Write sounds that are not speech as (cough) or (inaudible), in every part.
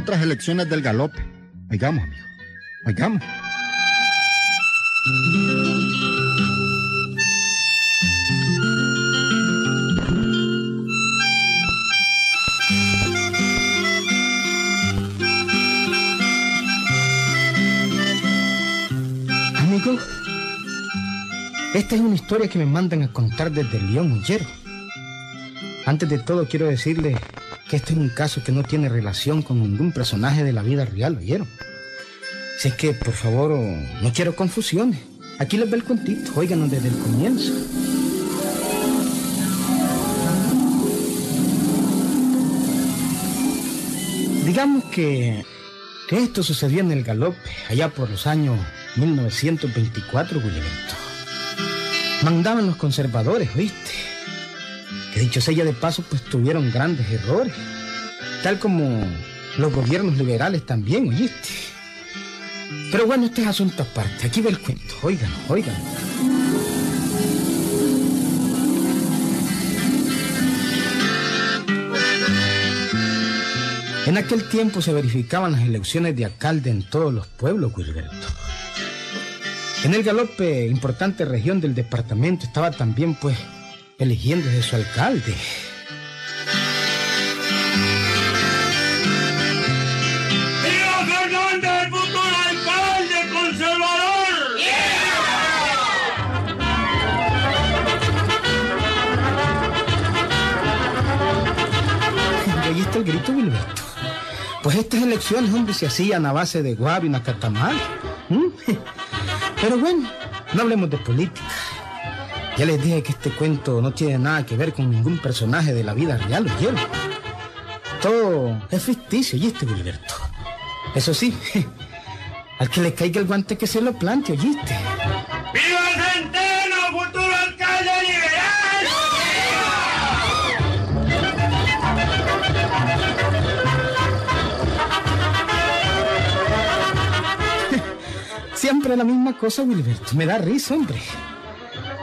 otras elecciones del galope. Oigamos, amigo. Oigamos. Amigo, esta es una historia que me mandan a contar desde León Mullero. Antes de todo quiero decirle que este es un caso que no tiene relación con ningún personaje de la vida real, ¿oyeron? Si es que, por favor, no quiero confusiones. Aquí les ve el cuentito, óiganos desde el comienzo. Digamos que, esto sucedió en el galope, allá por los años 1924, Gilberto. Mandaban los conservadores, ¿oíste? Que dicho sea de paso, pues tuvieron grandes errores. Tal como los gobiernos liberales también, ¿oíste? Pero bueno, este es asunto aparte. Aquí ve el cuento. Oigan, oigan. En aquel tiempo se verificaban las elecciones de alcalde en todos los pueblos, Gilberto. En el galope, importante región del departamento, estaba también, pues, eligiéndose su alcalde. ¡Viva Fernández, el futuro alcalde conservador! Y ahí está el grito, Gilberto. Pues estas elecciones, hombre, se hacían a base de guavi y nacatamal. ¿Mm? (laughs) Pero bueno, no hablemos de política. Ya les dije que este cuento no tiene nada que ver con ningún personaje de la vida real, ¿oyeron? Todo es ficticio, ¿oíste, Gilberto? Eso sí, (laughs) al que le caiga el guante que se lo plante, ¿oíste? ¡Viva Centeno, futuro alcalde liberal! (laughs) Siempre la misma cosa, Wilberto. Me da risa, hombre.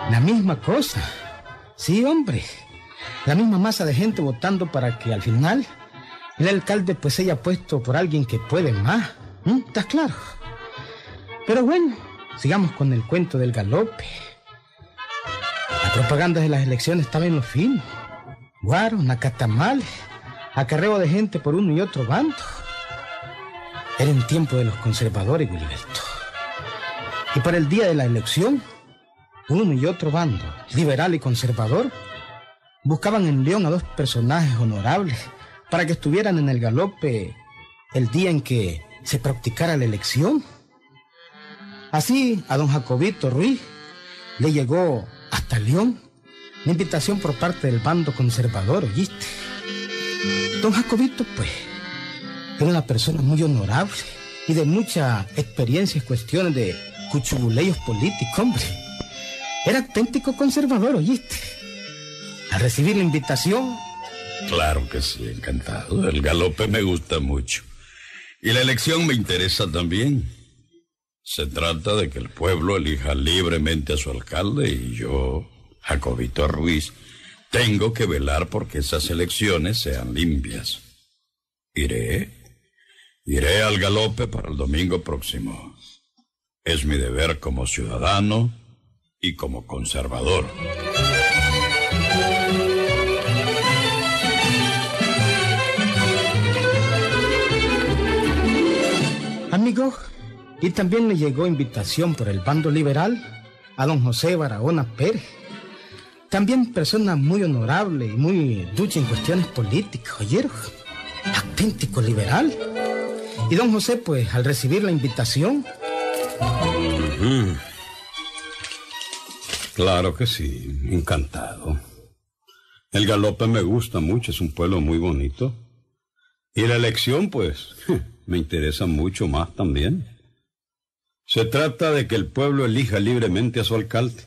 La misma cosa. Sí, hombre. La misma masa de gente votando para que al final el alcalde pues haya puesto por alguien que puede más. ¿Mm? ¿Estás claro? Pero bueno, sigamos con el cuento del galope. La propaganda de las elecciones estaba en los finos. Guaros, nacatamales, acarreo de gente por uno y otro bando. Era en tiempo de los conservadores, Wilberto. Y para el día de la elección, uno y otro bando, liberal y conservador, buscaban en León a dos personajes honorables para que estuvieran en el galope el día en que se practicara la elección. Así a don Jacobito Ruiz le llegó hasta León la invitación por parte del bando conservador, ¿oíste? Don Jacobito, pues, era una persona muy honorable y de mucha experiencia en cuestiones de cuchubuleos políticos, hombre. Era auténtico conservador, ¿oíste? Al recibir la invitación, Claro que sí, encantado. El galope me gusta mucho. Y la elección me interesa también. Se trata de que el pueblo elija libremente a su alcalde y yo, Jacobito Ruiz, tengo que velar porque esas elecciones sean limpias. Iré. Iré al galope para el domingo próximo. Es mi deber como ciudadano y como conservador. amigo, y también le llegó invitación por el bando liberal a don José Barahona Pérez. También persona muy honorable y muy ducha en cuestiones políticas, ¿oyeron? Auténtico liberal. Y don José, pues, al recibir la invitación, Claro que sí, encantado. El galope me gusta mucho, es un pueblo muy bonito. Y la elección, pues, (laughs) me interesa mucho más también. Se trata de que el pueblo elija libremente a su alcalde.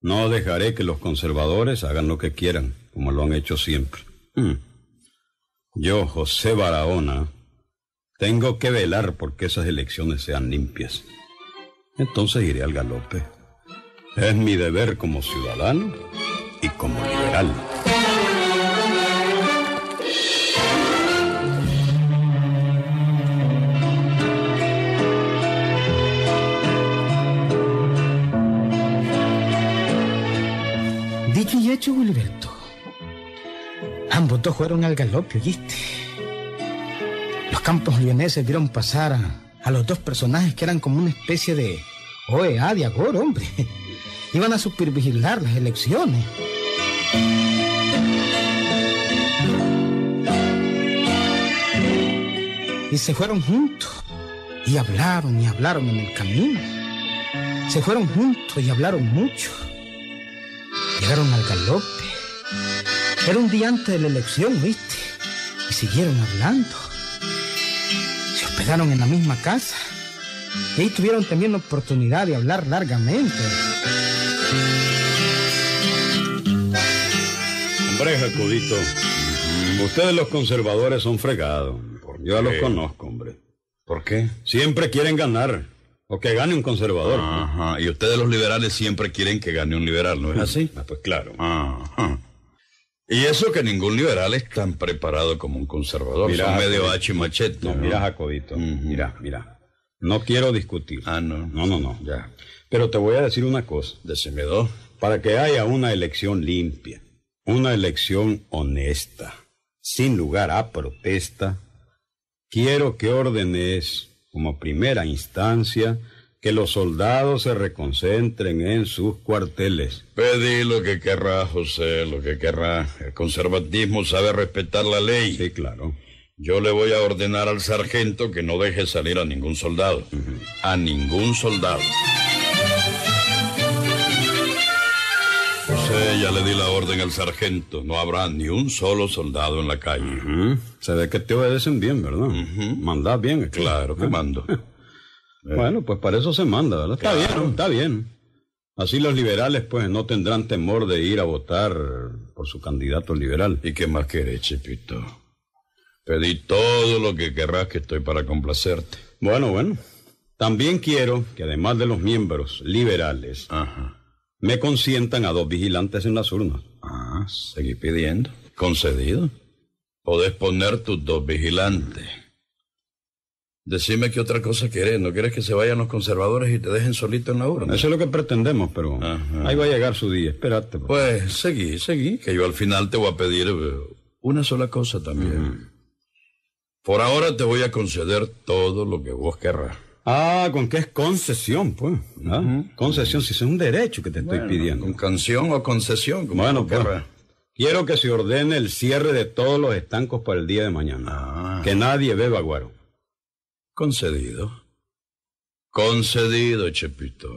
No dejaré que los conservadores hagan lo que quieran, como lo han hecho siempre. Hmm. Yo, José Barahona, tengo que velar porque esas elecciones sean limpias. Entonces iré al galope. Es mi deber como ciudadano y como liberal. Dick y hecho, Gilberto. Ambos dos fueron al galope, ¿oíste? Los campos leoneses vieron pasar a, a los dos personajes que eran como una especie de OEA de agor, hombre. Iban a supervigilar las elecciones. Y se fueron juntos. Y hablaron y hablaron en el camino. Se fueron juntos y hablaron mucho. Llegaron al galope. Era un día antes de la elección, ¿viste? Y siguieron hablando. Se hospedaron en la misma casa. Y ahí tuvieron también la oportunidad de hablar largamente. Hombre, Jacudito, ustedes los conservadores son fregados. Yo ya los conozco, hombre. ¿Por qué? Siempre quieren ganar. O que gane un conservador. Ajá. Y ustedes los liberales siempre quieren que gane un liberal, ¿no es así? Ah, pues claro. Ajá. Y eso que ningún liberal es tan preparado como un conservador. Mira, Son medio hacha y machete. No, mira, Jacobito. Mira, mira. No quiero discutir. Ah, no. No, no, no. Ya. Pero te voy a decir una cosa. Decime dos. Para que haya una elección limpia, una elección honesta, sin lugar a protesta, quiero que ordenes, como primera instancia, que los soldados se reconcentren en sus cuarteles. Pedí lo que querrá, José, lo que querrá. El conservatismo sabe respetar la ley. Sí, claro. Yo le voy a ordenar al sargento que no deje salir a ningún soldado. A ningún soldado. José, ya le di la orden al sargento. No habrá ni un solo soldado en la calle. Se ve que te obedecen bien, ¿verdad? Mandás bien. es Claro que Ah. mando. (laughs) Bueno, pues para eso se manda, ¿verdad? Está Claro. bien, está bien. Así los liberales, pues, no tendrán temor de ir a votar por su candidato liberal. ¿Y qué más querés, Chipito? Pedí todo lo que querrás que estoy para complacerte. Bueno, bueno. También quiero que además de los miembros liberales, Ajá. me consientan a dos vigilantes en las urnas. Ah, seguí pidiendo. Concedido. Podés poner tus dos vigilantes. Decime qué otra cosa querés. ¿No quieres que se vayan los conservadores y te dejen solito en la urna? Eso es lo que pretendemos, pero Ajá. ahí va a llegar su día. Espérate. pues. Pues seguí, seguí, que yo al final te voy a pedir eh, una sola cosa también. Por ahora te voy a conceder todo lo que vos querrás. Ah, ¿con qué es concesión, pues? ¿Ah? Concesión, si es un derecho que te estoy pidiendo. Con canción o concesión, como Bueno, pues, querrás. quiero que se ordene el cierre de todos los estancos para el día de mañana. Ah. Que nadie beba guaro. Concedido. Concedido, Chepito.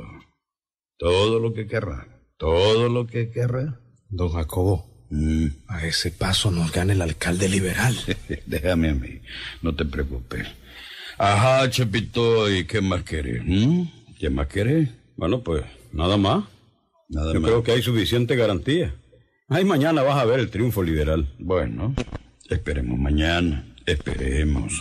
Todo lo que querrá. Todo lo que querrá. Don Jacobo, Mm, a ese paso nos gana el alcalde liberal. (laughs) Déjame a mí. No te preocupes. Ajá, Chepito, ¿y qué más querés? ¿Mm? ¿Qué más querés? Bueno, pues nada más. Nada Yo más. creo que hay suficiente garantía. Ay, mañana vas a ver el triunfo liberal. Bueno, esperemos mañana. Esperemos.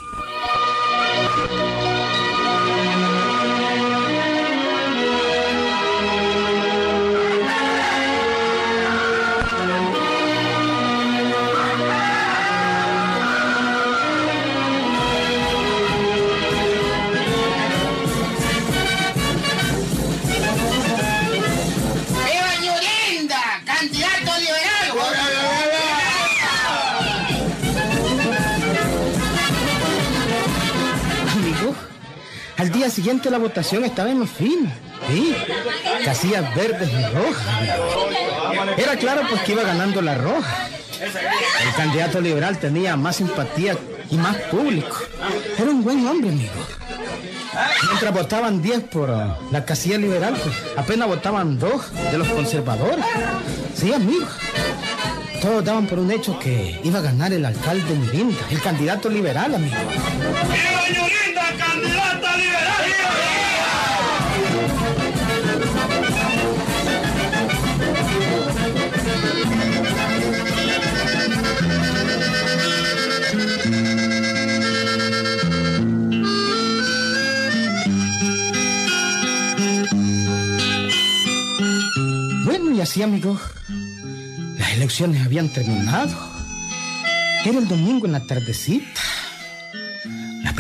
Al día siguiente la votación estaba en los fines. Sí, casillas verdes y rojas. Era claro pues que iba ganando la roja. El candidato liberal tenía más simpatía y más público. Era un buen hombre, amigo. Mientras votaban 10 por ah, la casilla liberal, pues apenas votaban dos de los conservadores. Sí, amigo. Todos daban por un hecho que iba a ganar el alcalde Mirinda, el candidato liberal, amigo. ¡Viva Candidata liberal! Bueno, y así, amigo, las elecciones habían terminado. Era el domingo en la tardecita.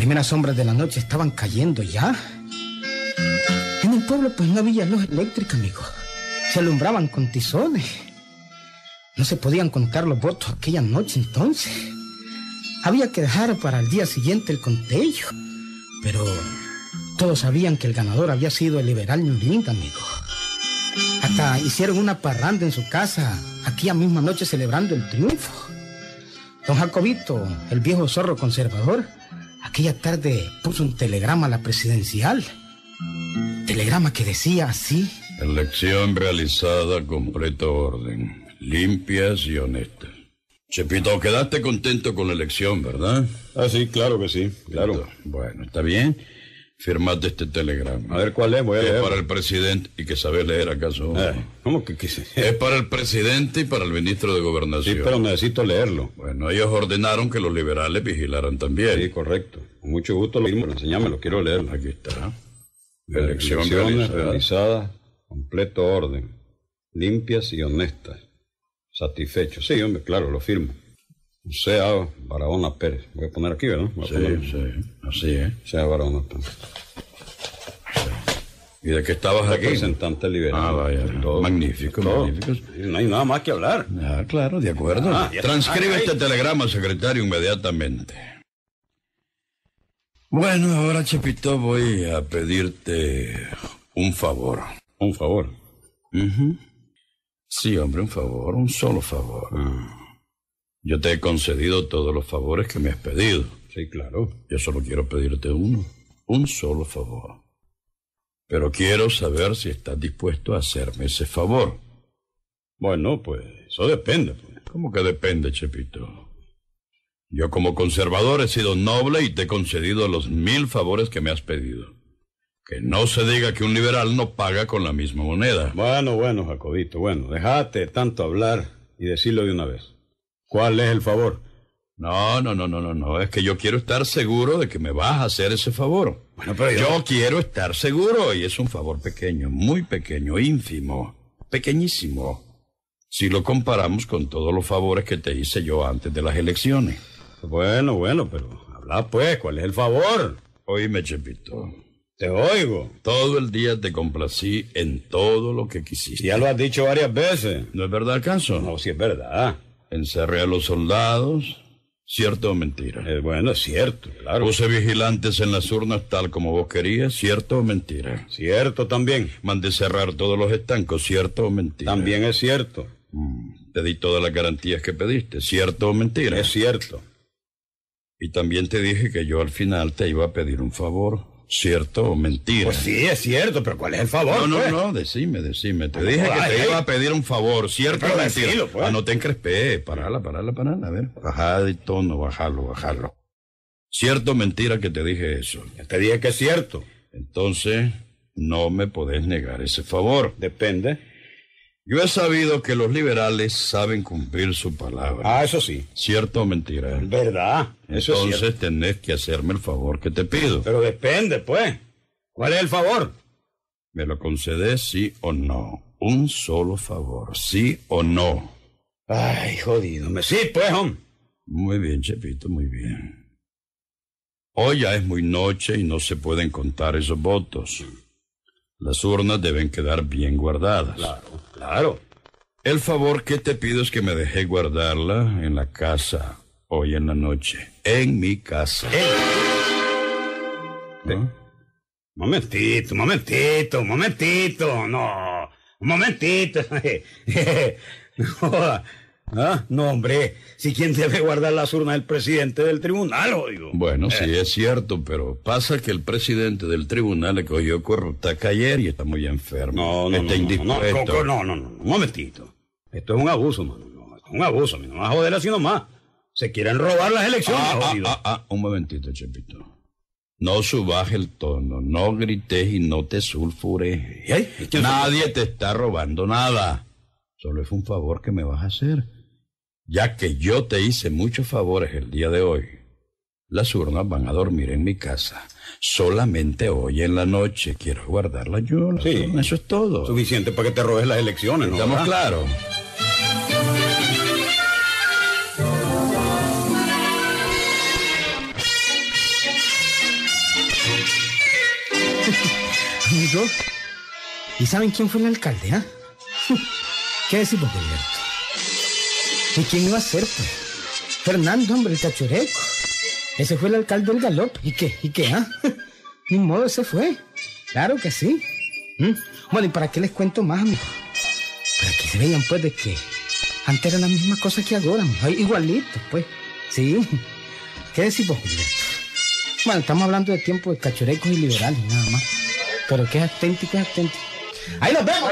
Primeras sombras de la noche estaban cayendo ya. En el pueblo, pues no había luz eléctrica, amigo. Se alumbraban con tizones. No se podían contar los votos aquella noche entonces. Había que dejar para el día siguiente el conteo. Pero todos sabían que el ganador había sido el liberal Ñurinda, amigo. Hasta hicieron una parranda en su casa aquella misma noche celebrando el triunfo. Don Jacobito, el viejo zorro conservador, aquella tarde puso un telegrama a la presidencial. Telegrama que decía así. Elección realizada, completo orden. Limpias y honestas. Chepito, quedaste contento con la elección, ¿verdad? Ah, sí, claro que sí, claro. Bueno, está bien. Firmate este telegrama. A ver cuál es, voy a Es leer. para el presidente. ¿Y que sabe leer acaso? Eh, ¿Cómo que quise? Es para el presidente y para el ministro de Sí, Gobernación. pero necesito leerlo. Bueno, ellos ordenaron que los liberales vigilaran también. Sí, correcto. Con mucho gusto lo mismo. Enseñámelo, quiero leerlo. Aquí está. Elecciones realizada. realizadas, completo orden, limpias y honestas. Satisfecho. Sí, hombre, claro, lo firmo. Sea Barahona Pérez. Voy a poner aquí, ¿verdad? Voy a Sí, poner- sí, así es. Sea Barahona Pérez. ¿Y de qué estabas aquí? Representante liberal. Ah, vaya. Todo. Magnífico, Todo. magnífico. No hay nada más que hablar. Ah, claro, de acuerdo. Ah, Transcribe este telegrama, secretario, inmediatamente. Bueno, ahora, Chepito, voy a pedirte un favor. Un favor. Ujú. Sí, hombre, un favor, un solo favor. Yo te he concedido todos los favores que me has pedido. Sí, claro. Yo solo quiero pedirte uno, un solo favor. Pero quiero saber si estás dispuesto a hacerme ese favor. Bueno, pues eso depende. pues. ¿Cómo que depende, Chepito? Yo como conservador he sido noble y te he concedido los mil favores que me has pedido. Que no se diga que un liberal no paga con la misma moneda. Bueno, bueno, Jacobito, bueno, déjate tanto hablar y decirlo de una vez. ¿Cuál es el favor? No, no, no, no, no, no. Es que yo quiero estar seguro de que me vas a hacer ese favor. Bueno, pero yo... quiero estar seguro y es un favor pequeño, muy pequeño, ínfimo, pequeñísimo. Si lo comparamos con todos los favores que te hice yo antes de las elecciones. Bueno, bueno, pero habla pues, ¿cuál es el favor? Oíme, Chepito. Te oigo. Todo el día te complací en todo lo que quisiste. Ya lo has dicho varias veces. ¿No es verdad, Canso? No, si es verdad. Encerré a los soldados. ¿Cierto o mentira? Eh, bueno, es cierto, claro. Puse vigilantes en las urnas tal como vos querías. ¿Cierto o mentira? Cierto también. Mandé cerrar todos los estancos. ¿Cierto o mentira? También es cierto. Te di todas las garantías que pediste. ¿Cierto o mentira? Es cierto. Y también te dije que yo al final te iba a pedir un favor. ¿Cierto o mentira? Pues sí, es cierto, pero ¿cuál es el favor? No, no, pues? no, decime, decime. Te dije que te iba a pedir un favor, ¿cierto Pero o mentira? decilo, pues. Ah, no te encrespé. Parala, parala, parala. A ver, bajada de tono, bajalo, bajalo. ¿Cierto o mentira que te dije eso? Te dije que es cierto. Entonces, no me podés negar ese favor. Depende. Yo he sabido que los liberales saben cumplir su palabra. Ah, eso sí. ¿Cierto o mentira? Verdad. Eso es Entonces cierto. tenés que hacerme el favor que te pido. Pero depende, pues. ¿Cuál es el favor? ¿Me lo concedes sí o no? Un solo favor, sí o no. Ay, jodido. Me sí, pues, hombre. Muy bien, Chepito, muy bien. Hoy ya es muy noche y no se pueden contar esos votos. Las urnas deben quedar bien guardadas. Claro, claro. El favor que te pido es que me deje guardarla en la casa hoy en la noche. En mi casa. ¿No? Momentito, momentito, momentito. No, un momentito. (laughs) no, ¿Ah? no, hombre. Si quien debe guardar las urnas es el presidente del tribunal, oigo. Bueno, sí es cierto, pero pasa que el presidente del tribunal le cogió corrutaca ayer y está muy enfermo. No, no, está no, no, indispuesto. no, no, no, no, un momentito. Esto es un abuso, mano. No, es un abuso. No a joder así nomás. Se quieren robar las elecciones, Ah, ah, jodido. ah, ah, un momentito, Chepito. No subas el tono, no grites y no te sulfures. ¿Eh? ¿Y quién Nadie te está robando nada. Solo es un favor que me vas a hacer. Ya que yo te hice muchos favores el día de hoy. Las urnas van a dormir en mi casa. Solamente hoy en la noche quiero guardarlas yo. las Sí. urnas, Eso es todo. Suficiente para que te robes las elecciones, ¿no? ¿Estamos claros? (laughs) Amigo, ¿y saben quién fue el alcalde, ah? (laughs) ¿Qué decimos, Gilberto? ¿Y quién iba a ser, pues? Fernando, hombre, el cachureco. Ese fue el alcalde del galope. ¿Y qué? ¿Y qué, ah? (laughs) Ni modo, ese fue. Claro que sí. ¿Mm? Bueno, ¿y para qué les cuento más, amigo? Para que se vean, pues, de que antes era la misma cosa que ahora, igualito, pues. Sí. ¿Qué Gilberto? Bueno, estamos hablando de tiempo de cachurecos y liberales, nada más. Pero que es auténtico, es auténtico. Ahí nos vemos.